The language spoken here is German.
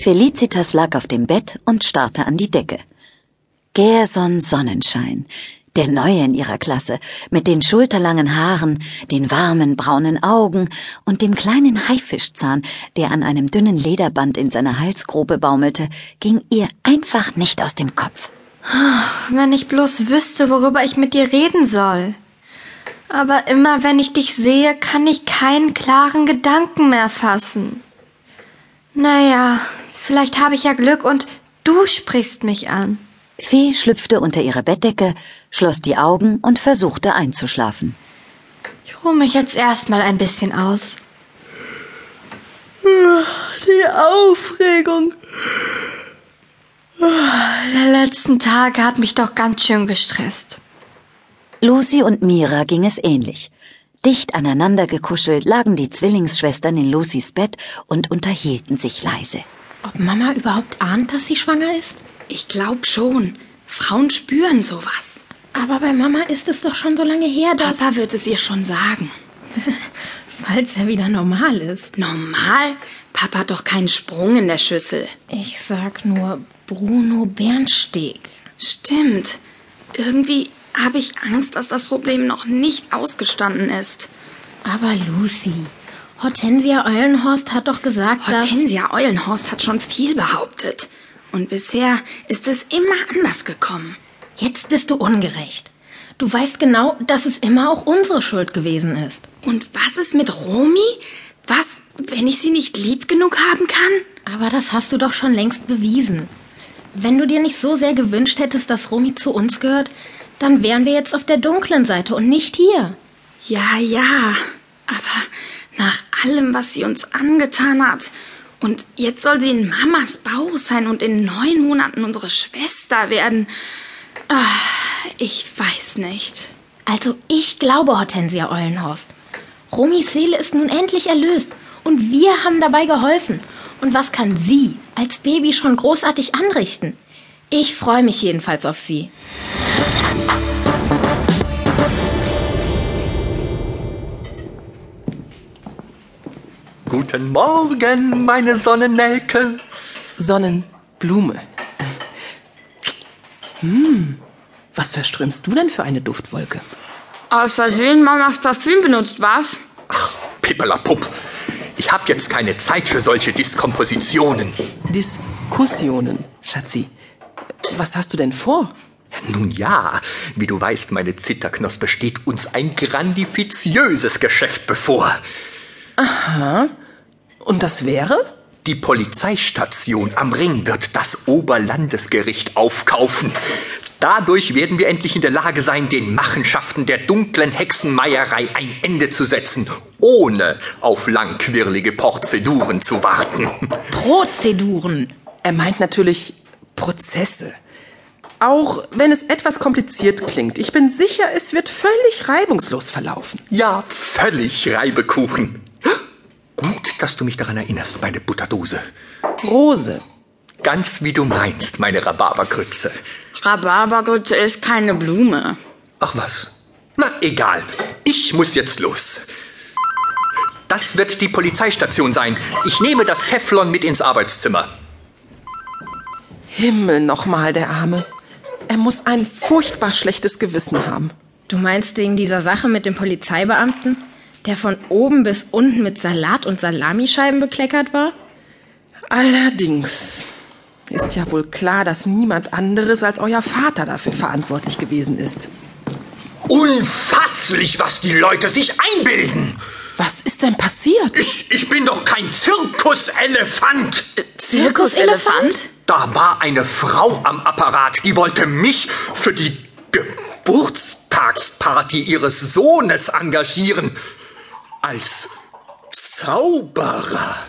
Felicitas lag auf dem Bett und starrte an die Decke. Gerson Sonnenschein, der Neue in ihrer Klasse, mit den schulterlangen Haaren, den warmen braunen Augen und dem kleinen Haifischzahn, der an einem dünnen Lederband in seiner Halsgrube baumelte, ging ihr einfach nicht aus dem Kopf. Ach, wenn ich bloß wüsste, worüber ich mit dir reden soll. Aber immer wenn ich dich sehe, kann ich keinen klaren Gedanken mehr fassen. Naja, vielleicht habe ich ja Glück und du sprichst mich an. Fee schlüpfte unter ihre Bettdecke, schloss die Augen und versuchte einzuschlafen. Ich ruhe mich jetzt erstmal ein bisschen aus. Die Aufregung der letzten Tage hat mich doch ganz schön gestresst. Lucy und Mira ging es ähnlich. Dicht aneinander gekuschelt lagen die Zwillingsschwestern in Lucys Bett und unterhielten sich leise. Ob Mama überhaupt ahnt, dass sie schwanger ist? Ich glaub schon. Frauen spüren sowas. Aber bei Mama ist es doch schon so lange her, dass... Papa wird es ihr schon sagen. Falls er wieder normal ist. Normal? Papa hat doch keinen Sprung in der Schüssel. Ich sag nur Bruno Bernsteg. Stimmt. Irgendwie habe ich Angst, dass das Problem noch nicht ausgestanden ist. Aber Lucy, Hortensia Eulenhorst hat doch gesagt, Hortensia Eulenhorst hat schon viel behauptet. Und bisher ist es immer anders gekommen. Jetzt bist du ungerecht. Du weißt genau, dass es immer auch unsere Schuld gewesen ist. Und was ist mit Romy? Was, wenn ich sie nicht lieb genug haben kann? Aber das hast du doch schon längst bewiesen. Wenn du dir nicht so sehr gewünscht hättest, dass Romy zu uns gehört, dann wären wir jetzt auf der dunklen Seite und nicht hier. Ja, ja. Aber nach allem, was sie uns angetan hat, und jetzt soll sie in Mamas Bauch sein und in neun Monaten unsere Schwester werden. Ach, ich weiß nicht. Also ich glaube, Hortensia Eulenhorst. Romis Seele ist nun endlich erlöst und wir haben dabei geholfen. Und was kann sie als Baby schon großartig anrichten? Ich freue mich jedenfalls auf sie. Guten Morgen, meine Sonnennelke. Sonnenblume. Hm, was verströmst du denn für eine Duftwolke? Aus Versehen Mamas Parfüm benutzt, was? Ach, Pippelapupp. Ich hab jetzt keine Zeit für solche Diskompositionen. Diskussionen, Schatzi. Was hast du denn vor? Nun ja, wie du weißt, meine Zitterknospe, steht uns ein grandifiziöses Geschäft bevor. Aha. Und das wäre? Die Polizeistation am Ring wird das Oberlandesgericht aufkaufen. Dadurch werden wir endlich in der Lage sein, den Machenschaften der dunklen Hexenmeierei ein Ende zu setzen, ohne auf langquirlige Prozeduren zu warten. Prozeduren. Er meint natürlich Prozesse. Auch wenn es etwas kompliziert klingt, ich bin sicher, es wird völlig reibungslos verlaufen. Ja, völlig Reibekuchen. Dass du mich daran erinnerst, meine Butterdose. Rose. Ganz wie du meinst, meine Rhabarbergrütze. Rhabarbergrütze ist keine Blume. Ach was. Na, egal. Ich muss jetzt los. Das wird die Polizeistation sein. Ich nehme das Teflon mit ins Arbeitszimmer. Himmel nochmal, der Arme. Er muss ein furchtbar schlechtes Gewissen haben. Du meinst wegen dieser Sache mit dem Polizeibeamten, der von oben bis unten mit Salat und Salamischeiben bekleckert war? Allerdings ist ja wohl klar, dass niemand anderes als euer Vater dafür verantwortlich gewesen ist. Unfasslich, was die Leute sich einbilden. Was ist denn passiert? Ich, ich bin doch kein Zirkuselefant. Zirkuselefant? Da war eine Frau am Apparat, die wollte mich für die Geburtstagsparty ihres Sohnes engagieren. Als Zauberer.